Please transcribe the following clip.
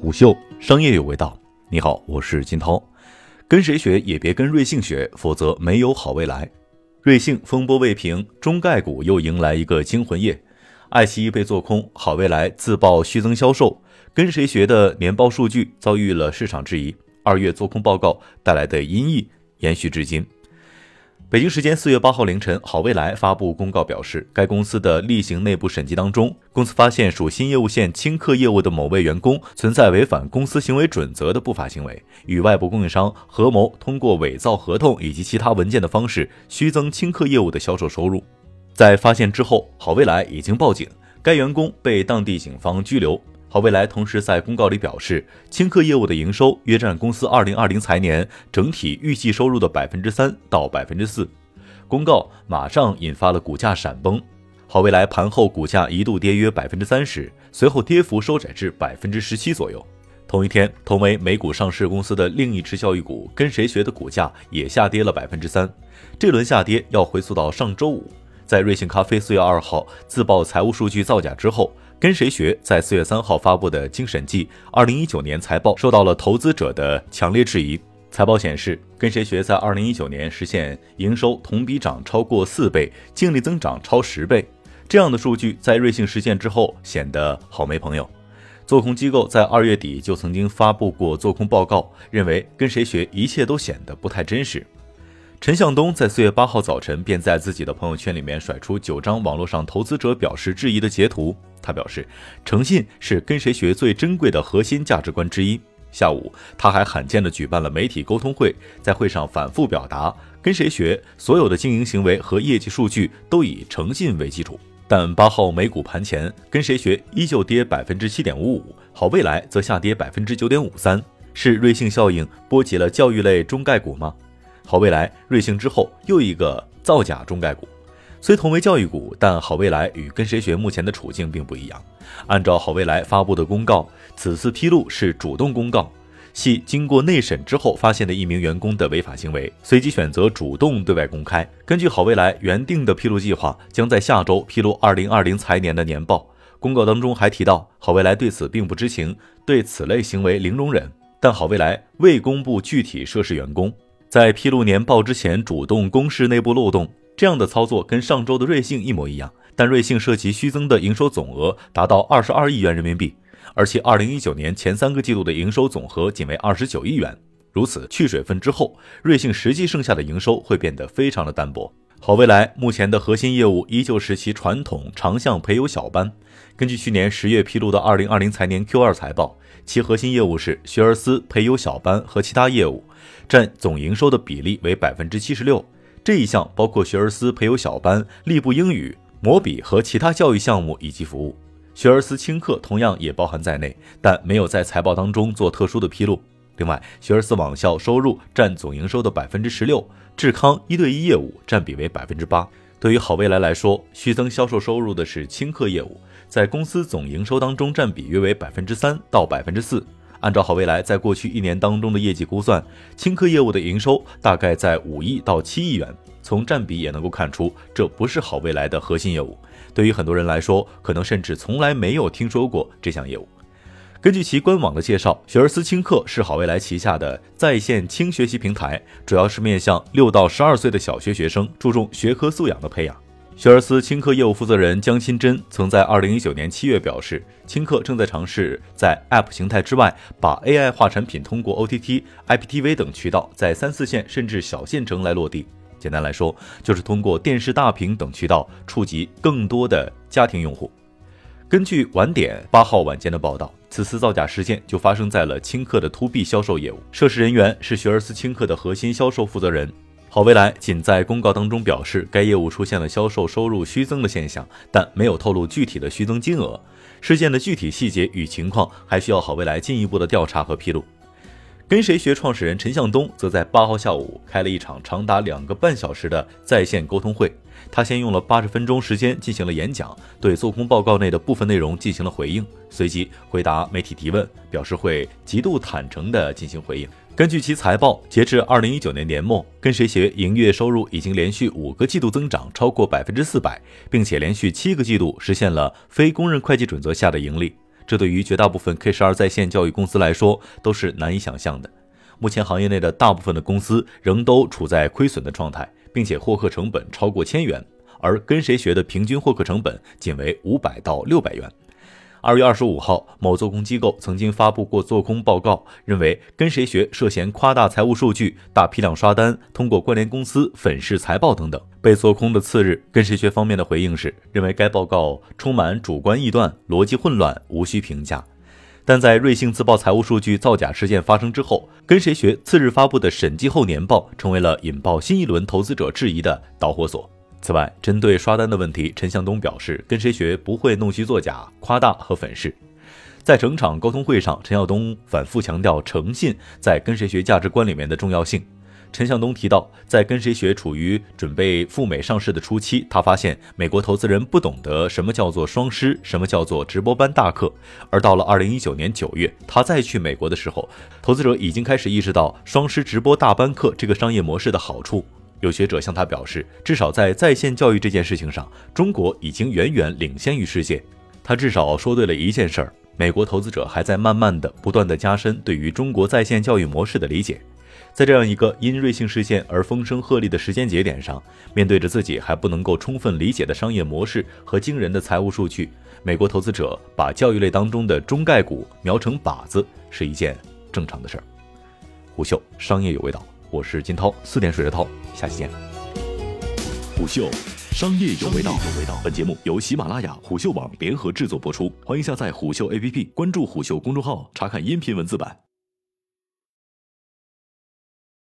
虎嗅商业有味道。你好，我是金涛。跟谁学也别跟瑞幸学，否则没有好未来。瑞幸风波未平，中概股又迎来一个惊魂夜。爱奇艺被做空，好未来自曝虚增销售。跟谁学的年报数据遭遇了市场质疑，二月做空报告带来的阴翳延续至今。北京时间四月八号凌晨，好未来发布公告表示，该公司的例行内部审计当中，公司发现属新业务线轻客业务的某位员工存在违反公司行为准则的不法行为，与外部供应商合谋通过伪造合同以及其他文件的方式虚增轻客业务的销售收入。在发现之后，好未来已经报警，该员工被当地警方拘留。好未来同时在公告里表示，轻客业务的营收约占公司二零二零财年整体预计收入的百分之三到百分之四。公告马上引发了股价闪崩，好未来盘后股价一度跌约百分之三十，随后跌幅收窄至百分之十七左右。同一天，同为美股上市公司的另一只教育股跟谁学的股价也下跌了百分之三。这轮下跌要回溯到上周五，在瑞幸咖啡四月二号自曝财务数据造假之后。跟谁学在四月三号发布的经审计二零一九年财报受到了投资者的强烈质疑。财报显示，跟谁学在二零一九年实现营收同比涨超过四倍，净利增长超十倍。这样的数据在瑞幸实现之后显得好没朋友。做空机构在二月底就曾经发布过做空报告，认为跟谁学一切都显得不太真实。陈向东在四月八号早晨便在自己的朋友圈里面甩出九张网络上投资者表示质疑的截图。他表示，诚信是跟谁学最珍贵的核心价值观之一。下午，他还罕见地举办了媒体沟通会，在会上反复表达，跟谁学所有的经营行为和业绩数据都以诚信为基础。但八号美股盘前，跟谁学依旧跌百分之七点五五，好未来则下跌百分之九点五三。是瑞幸效应波及了教育类中概股吗？好未来、瑞幸之后又一个造假中概股，虽同为教育股，但好未来与跟谁学目前的处境并不一样。按照好未来发布的公告，此次披露是主动公告，系经过内审之后发现的一名员工的违法行为，随即选择主动对外公开。根据好未来原定的披露计划，将在下周披露二零二零财年的年报。公告当中还提到，好未来对此并不知情，对此类行为零容忍，但好未来未公布具体涉事员工。在披露年报之前，主动公示内部漏洞，这样的操作跟上周的瑞幸一模一样。但瑞幸涉及虚增的营收总额达到二十二亿元人民币，而且二零一九年前三个季度的营收总和仅为二十九亿元。如此去水分之后，瑞幸实际剩下的营收会变得非常的单薄。好未来目前的核心业务依旧是其传统长项培优小班。根据去年十月披露的二零二零财年 Q 二财报，其核心业务是学而思培优小班和其他业务。占总营收的比例为百分之七十六，这一项包括学而思培优小班、立步英语、摩比和其他教育项目以及服务。学而思轻课同样也包含在内，但没有在财报当中做特殊的披露。另外，学而思网校收入占总营收的百分之十六，智康一对一业务占比为百分之八。对于好未来来说，虚增销售收入的是轻课业务，在公司总营收当中占比约为百分之三到百分之四。按照好未来在过去一年当中的业绩估算，轻客业务的营收大概在五亿到七亿元。从占比也能够看出，这不是好未来的核心业务。对于很多人来说，可能甚至从来没有听说过这项业务。根据其官网的介绍，学而思轻课是好未来旗下的在线轻学习平台，主要是面向六到十二岁的小学学生，注重学科素养的培养。学而思轻课业务负责人江新珍曾在二零一九年七月表示，轻课正在尝试在 App 形态之外，把 AI 化产品通过 OTT、IPTV 等渠道，在三四线甚至小县城来落地。简单来说，就是通过电视大屏等渠道触及更多的家庭用户。根据晚点八号晚间的报道，此次造假事件就发生在了轻客的 To B 销售业务，涉事人员是学而思轻客的核心销售负责人。好未来仅在公告当中表示，该业务出现了销售收入虚增的现象，但没有透露具体的虚增金额。事件的具体细节与情况还需要好未来进一步的调查和披露。跟谁学创始人陈向东则在八号下午开了一场长达两个半小时的在线沟通会。他先用了八十分钟时间进行了演讲，对做空报告内的部分内容进行了回应，随即回答媒体提问，表示会极度坦诚地进行回应。根据其财报，截至二零一九年年末，跟谁学营业收入已经连续五个季度增长超过百分之四百，并且连续七个季度实现了非公认会计准则下的盈利。这对于绝大部分 K 十二在线教育公司来说都是难以想象的。目前行业内的大部分的公司仍都处在亏损的状态，并且获客成本超过千元，而跟谁学的平均获客成本仅为五百到六百元。二月二十五号，某做空机构曾经发布过做空报告，认为跟谁学涉嫌夸大财务数据、大批量刷单、通过关联公司粉饰财报等等。被做空的次日，跟谁学方面的回应是，认为该报告充满主观臆断、逻辑混乱，无需评价。但在瑞幸自曝财务数据造假事件发生之后，跟谁学次日发布的审计后年报，成为了引爆新一轮投资者质疑的导火索。此外，针对刷单的问题，陈向东表示，跟谁学不会弄虚作假、夸大和粉饰。在整场沟通会上，陈向东反复强调诚信在跟谁学价值观里面的重要性。陈向东提到，在跟谁学处于准备赴美上市的初期，他发现美国投资人不懂得什么叫做双师，什么叫做直播班大课。而到了二零一九年九月，他再去美国的时候，投资者已经开始意识到双师直播大班课这个商业模式的好处。有学者向他表示，至少在在线教育这件事情上，中国已经远远领先于世界。他至少说对了一件事儿：美国投资者还在慢慢的、不断的加深对于中国在线教育模式的理解。在这样一个因瑞幸事件而风声鹤唳的时间节点上，面对着自己还不能够充分理解的商业模式和惊人的财务数据，美国投资者把教育类当中的中概股瞄成靶子，是一件正常的事儿。虎嗅商业有味道。我是金涛，四点水的涛，下期见。虎嗅，商业有味道。本节目由喜马拉雅、虎嗅网联合制作播出，欢迎下载虎嗅 APP，关注虎嗅公众号，查看音频文字版。